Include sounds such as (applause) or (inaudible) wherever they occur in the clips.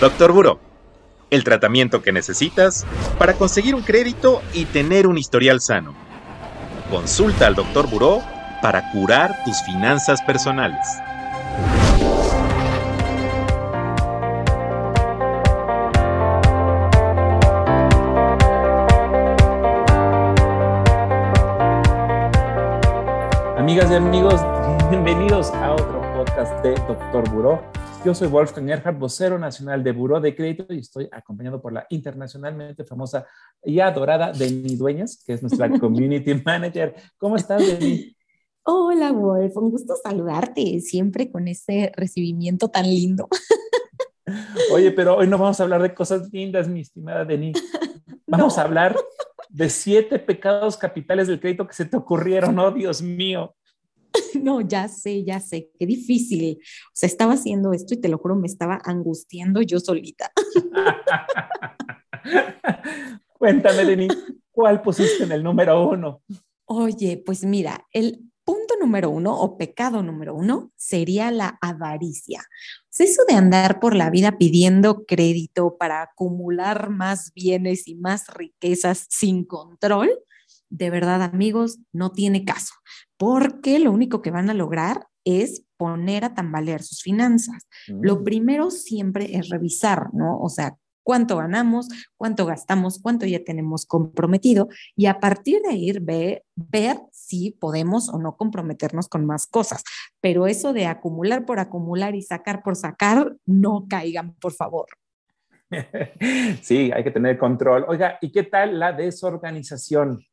Doctor Buró, el tratamiento que necesitas para conseguir un crédito y tener un historial sano. Consulta al Doctor Buró para curar tus finanzas personales. Amigas y amigos, (laughs) bienvenidos a otro podcast de Doctor Buró. Yo soy Wolfgang Erhard, vocero nacional de Buró de Crédito y estoy acompañado por la internacionalmente famosa y adorada Deni Dueñas, que es nuestra (laughs) Community Manager. ¿Cómo estás, Deni? Hola, Wolf. Un gusto saludarte siempre con ese recibimiento tan lindo. (laughs) Oye, pero hoy no vamos a hablar de cosas lindas, mi estimada Deni. (laughs) Vamos a hablar de siete pecados capitales del crédito que se te ocurrieron. Oh, Dios mío. (laughs) No, ya sé, ya sé, qué difícil. O sea, estaba haciendo esto y te lo juro, me estaba angustiando yo solita. (laughs) Cuéntame, Denis, ¿cuál pusiste en el número uno? Oye, pues mira, el punto número uno o pecado número uno sería la avaricia. Eso de andar por la vida pidiendo crédito para acumular más bienes y más riquezas sin control, de verdad, amigos, no tiene caso porque lo único que van a lograr es poner a tambalear sus finanzas. Lo mm. primero siempre es revisar, ¿no? O sea, cuánto ganamos, cuánto gastamos, cuánto ya tenemos comprometido y a partir de ahí ver, ver si podemos o no comprometernos con más cosas. Pero eso de acumular por acumular y sacar por sacar, no caigan, por favor. (laughs) Sí, hay que tener control. Oiga, ¿y qué tal la desorganización?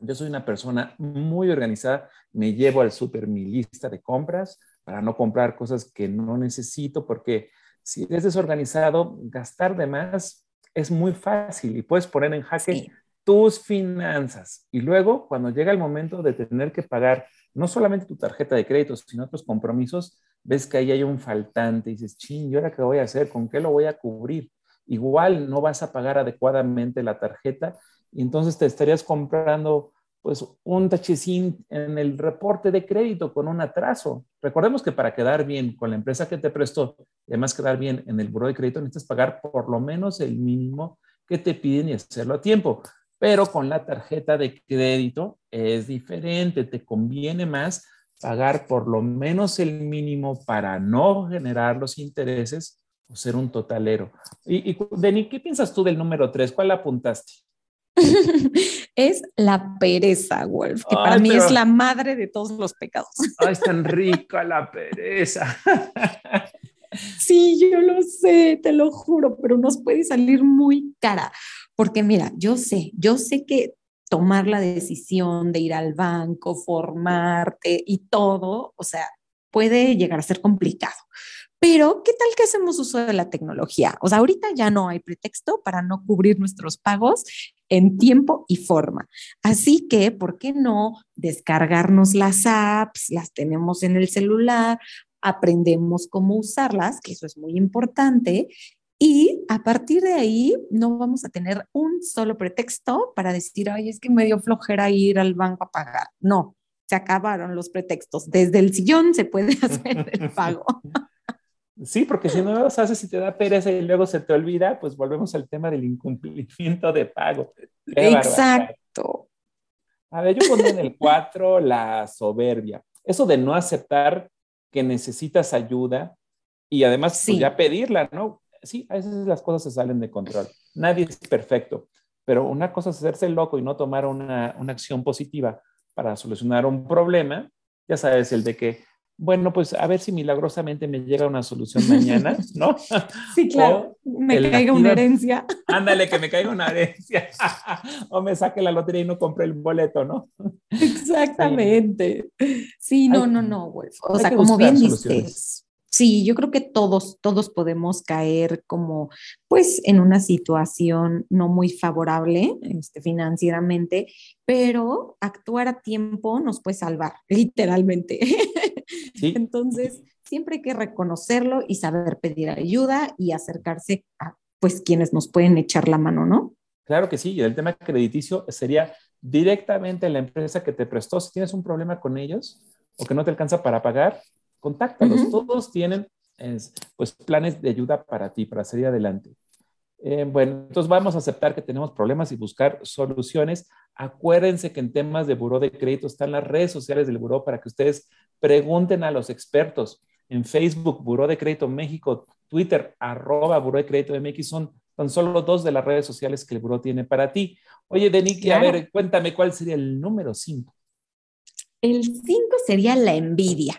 Yo soy una persona muy organizada, me llevo al súper mi lista de compras para no comprar cosas que no necesito, porque si eres desorganizado, gastar de más es muy fácil y puedes poner en jaque tus finanzas. Y luego, cuando llega el momento de tener que pagar no solamente tu tarjeta de crédito, sino otros compromisos, ves que ahí hay un faltante y dices, ching, ¿y ahora qué voy a hacer? ¿Con qué lo voy a cubrir? Igual no vas a pagar adecuadamente la tarjeta y entonces te estarías comprando pues un tachecín en el reporte de crédito con un atraso. Recordemos que para quedar bien con la empresa que te prestó, además quedar bien en el buro de crédito, necesitas pagar por lo menos el mínimo que te piden y hacerlo a tiempo. Pero con la tarjeta de crédito es diferente, te conviene más pagar por lo menos el mínimo para no generar los intereses o ser un totalero. Y, y Deni, ¿qué piensas tú del número tres? ¿Cuál apuntaste? (laughs) es la pereza, Wolf, que para mí es la madre de todos los pecados. (laughs) Ay, es tan rica la pereza. (laughs) Sí, yo lo sé, te lo juro, pero nos puede salir muy cara, porque mira, yo sé, yo sé que tomar la decisión de ir al banco, formarte y todo, o sea, puede llegar a ser complicado. Pero, ¿qué tal que hacemos uso de la tecnología? O sea, ahorita ya no hay pretexto para no cubrir nuestros pagos en tiempo y forma. Así que, ¿por qué no descargarnos las apps? Las tenemos en el celular, aprendemos cómo usarlas, que eso es muy importante. Y a partir de ahí no vamos a tener un solo pretexto para decir, ay, es que me dio flojera ir al banco a pagar. No, se acabaron los pretextos. Desde el sillón se puede (laughs) hacer el pago. (laughs) Sí, porque si no los haces y te da pereza y luego se te olvida, pues volvemos al tema del incumplimiento de pago. Exacto. A ver, yo pongo en el 4 la soberbia. Eso de no aceptar que necesitas ayuda y además pues, ya pedirla, ¿no? Sí, a veces las cosas se salen de control. Nadie es perfecto, pero una cosa es hacerse loco y no tomar una, una acción positiva para solucionar un problema. Ya sabes, el de que bueno, pues a ver si milagrosamente me llega una solución mañana, (laughs) ¿no? Sí, claro, me caiga una herencia. Ándale, que me caiga una herencia. (laughs) o me saque la lotería y no compre el boleto, ¿no? Exactamente. Sí, no, no, no, Wolf. O sea, como bien dices, Sí, yo creo que todos, todos podemos caer como, pues, en una situación no muy favorable este, financieramente, pero actuar a tiempo nos puede salvar, literalmente. (laughs) (laughs) Entonces, siempre hay que reconocerlo y saber pedir ayuda y acercarse a, pues, quienes nos pueden echar la mano, ¿no? Claro que sí, y el tema crediticio sería directamente la empresa que te prestó, si tienes un problema con ellos o que no te alcanza para pagar, contáctalos. Todos tienen es, pues planes de ayuda para ti, para salir adelante. Eh, bueno, entonces vamos a aceptar que tenemos problemas y buscar soluciones. Acuérdense que en temas de buró de crédito están las redes sociales del buró para que ustedes pregunten a los expertos. En Facebook, Buró de Crédito México, Twitter, arroba Buró de Crédito MX, son son solo dos de las redes sociales que el buró tiene para ti. Oye, Deniki, a ver, cuéntame cuál sería el número cinco. El cinco sería la envidia.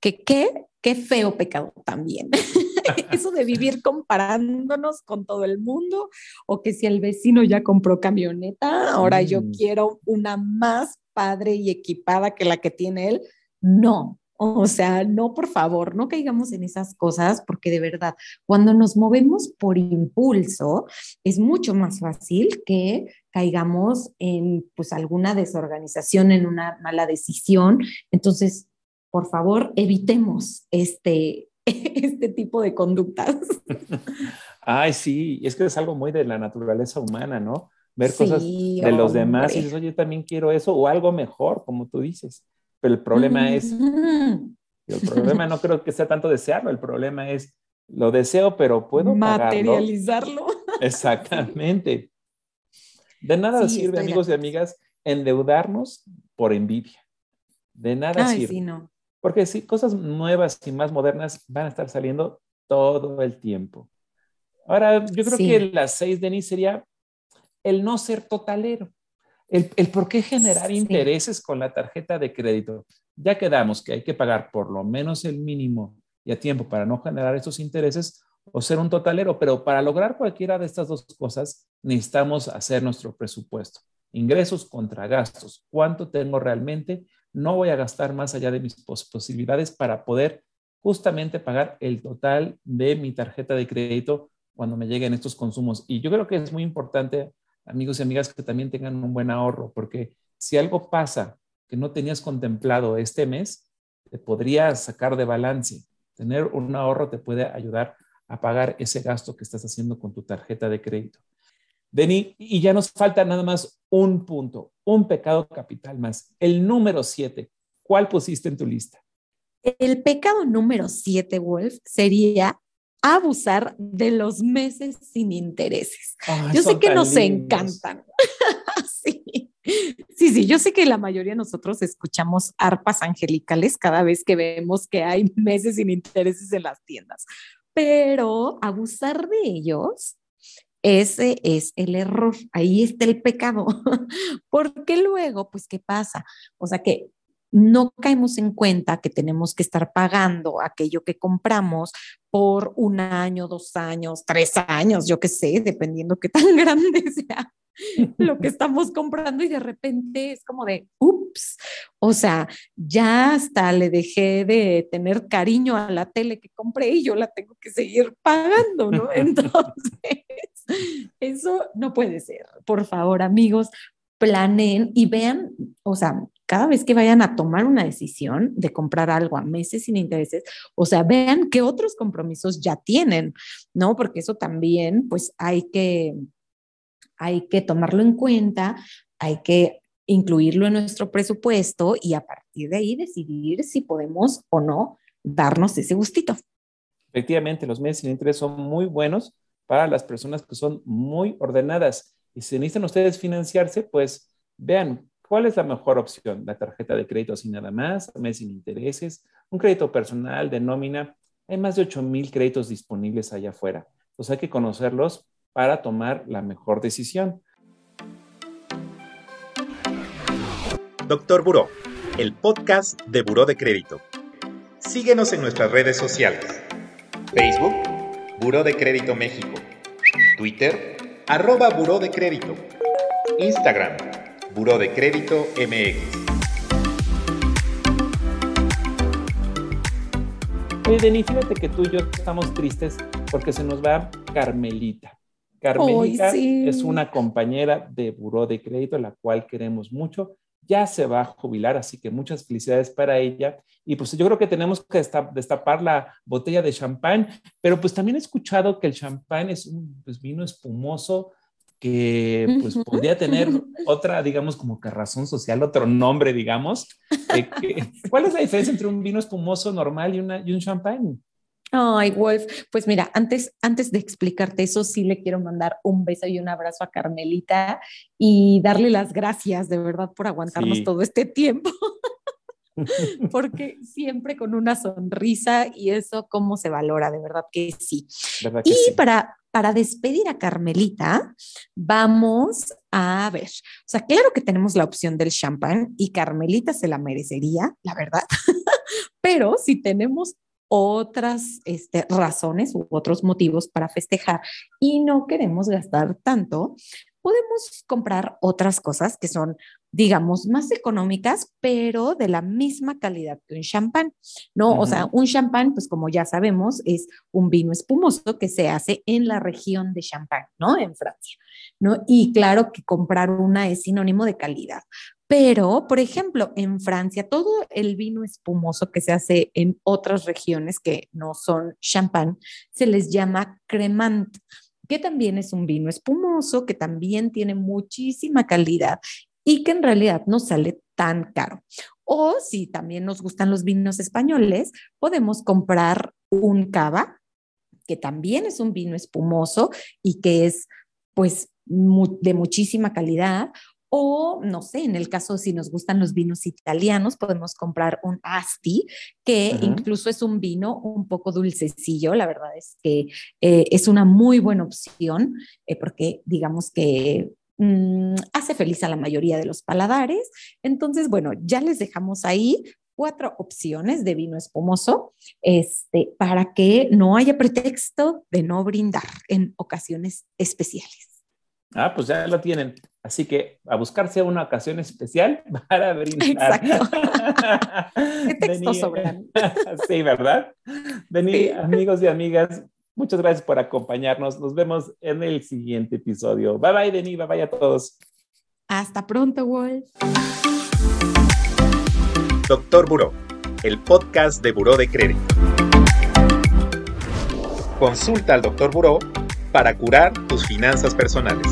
Que qué, qué feo pecado también. (laughs) (laughs) Eso de vivir comparándonos con todo el mundo, o que si el vecino ya compró camioneta, ahora yo mm. quiero una más padre y equipada que la que tiene él. No, o sea, no, por favor, no caigamos en esas cosas porque de verdad, cuando nos movemos por impulso, es mucho más fácil que caigamos en pues alguna desorganización, en una mala decisión. Entonces, por favor, evitemos este, (laughs) este tipo de conductas. (laughs) Ay, sí, es que es algo muy de la naturaleza humana, ¿no? Ver cosas de los demás y dices, oye, también quiero eso o algo mejor, como tú dices. Pero el problema es, el problema no creo que sea tanto desearlo, el problema es, lo deseo, pero puedo materializarlo. (laughs) Exactamente. De nada sirve, amigos y amigas, endeudarnos por envidia. De nada sirve. Sí, no. Porque sí, cosas nuevas y más modernas van a estar saliendo todo el tiempo. Ahora, yo creo que las seis, Denis, sería el no ser totalero. El, por qué generar intereses con la tarjeta de crédito. Ya quedamos que hay que pagar por lo menos el mínimo y a tiempo para no generar esos intereses o ser un totalero, pero para lograr cualquiera de estas dos cosas necesitamos hacer nuestro presupuesto. Ingresos contra gastos. ¿Cuánto tengo realmente? No voy a gastar más allá de mis posibilidades para poder justamente pagar el total de mi tarjeta de crédito cuando me lleguen estos consumos. Y yo creo que es muy importante amigos y amigas, que también tengan un buen ahorro, porque si algo pasa que no tenías contemplado este mes, te podría sacar de balance. Tener un ahorro te puede ayudar a pagar ese gasto que estás haciendo con tu tarjeta de crédito. Deni, y ya nos falta nada más un punto, un pecado capital más. El número siete, ¿cuál pusiste en tu lista? El pecado número siete, Wolf, sería abusar de los meses sin intereses. yo sé que nos encantan. (laughs) sí. sí, sí, yo sé que la mayoría de nosotros escuchamos arpas angelicales cada vez que vemos que hay meses sin intereses en las tiendas, pero abusar de ellos ese es el error, ahí está el pecado. (laughs) Porque luego, pues, ¿qué pasa? O sea, que no caemos en cuenta que tenemos que estar pagando aquello que compramos por un año, dos años, tres años, yo qué sé, dependiendo qué tan (laughs) grande sea lo que estamos comprando y de repente es como de, ups, o sea, ya hasta le dejé de tener cariño a la tele que compré y yo la tengo que seguir pagando, ¿no? (laughs) Entonces, eso no puede ser. Por favor, amigos, planeen y vean, o sea, cada vez que vayan a tomar una decisión de comprar algo a meses sin intereses, o sea, vean qué otros compromisos ya tienen, ¿no? Porque eso también, pues hay que, hay que tomarlo en cuenta, hay que incluirlo en nuestro presupuesto y a partir de ahí decidir si podemos o no darnos ese gustito. Efectivamente, los meses sin interés son muy buenos para las personas que son muy ordenadas. Y si necesitan ustedes financiarse, pues vean ¿Cuál es la mejor opción? La tarjeta de crédito sin nada más, mes sin intereses, un crédito personal de nómina. Hay más de 8 mil créditos disponibles allá afuera. Entonces hay que conocerlos para tomar la mejor decisión. Doctor Buró, el podcast de Buró de Crédito. Síguenos en nuestras redes sociales. Facebook, Buró de Crédito México. Twitter, arroba Buró de Crédito. Instagram, Buró de Crédito MX. Oye, Denis, fíjate que tú y yo estamos tristes porque se nos va Carmelita. Carmelita es una compañera de Buró de Crédito, la cual queremos mucho. Ya se va a jubilar, así que muchas felicidades para ella. Y pues yo creo que tenemos que destapar la botella de champán, pero pues también he escuchado que el champán es un pues, vino espumoso que pues (laughs) podría tener otra, digamos, como que razón social, otro nombre, digamos. ¿Cuál es la diferencia entre un vino espumoso normal y, una, y un champán? Ay, Wolf, pues mira, antes, antes de explicarte eso, sí le quiero mandar un beso y un abrazo a Carmelita y darle las gracias de verdad por aguantarnos todo este tiempo. (laughs) porque siempre con una sonrisa y eso cómo se valora, de verdad que sí. y Para, para despedir a Carmelita, vamos a ver, o sea, claro que tenemos la opción del champán y Carmelita se la merecería, la verdad, (laughs) pero si tenemos otras este, razones u otros motivos para festejar y no queremos gastar tanto, podemos comprar otras cosas que son, digamos, más económicas, pero de la misma calidad que un champán, ¿no? O sea, un champán, pues como ya sabemos, es un vino espumoso que se hace en la región de Champagne, ¿no? En Francia, ¿no? Y claro que comprar una es sinónimo de calidad. Pero, por ejemplo, en Francia, todo el vino espumoso que se hace en otras regiones que no son champán, se les llama cremant que también es un vino espumoso, que también tiene muchísima calidad y que en realidad no sale tan caro. O si también nos gustan los vinos españoles, podemos comprar un cava, que también es un vino espumoso y que es pues de muchísima calidad, o, no sé, en el caso si nos gustan los vinos italianos, podemos comprar un Asti, que incluso es un vino un poco dulcecillo. La verdad es que eh, es una muy buena opción eh, porque digamos que mm, hace feliz a la mayoría de los paladares. Entonces, bueno, ya les dejamos ahí cuatro opciones de vino espumoso este, para que no haya pretexto de no brindar en ocasiones especiales. Ah, pues ya lo tienen. Así que a buscarse una ocasión especial (laughs) para brindar. Exacto. (laughs) ¿Qué texto sobran? (laughs) sí, ¿verdad? Vení, amigos y amigas, muchas gracias por acompañarnos. Nos vemos en el siguiente episodio. Bye bye, Denis. Bye bye a todos. Hasta pronto, Wolf. Doctor Buró, el podcast de Buró de Crédito. Consulta al Doctor Buró para curar tus finanzas personales.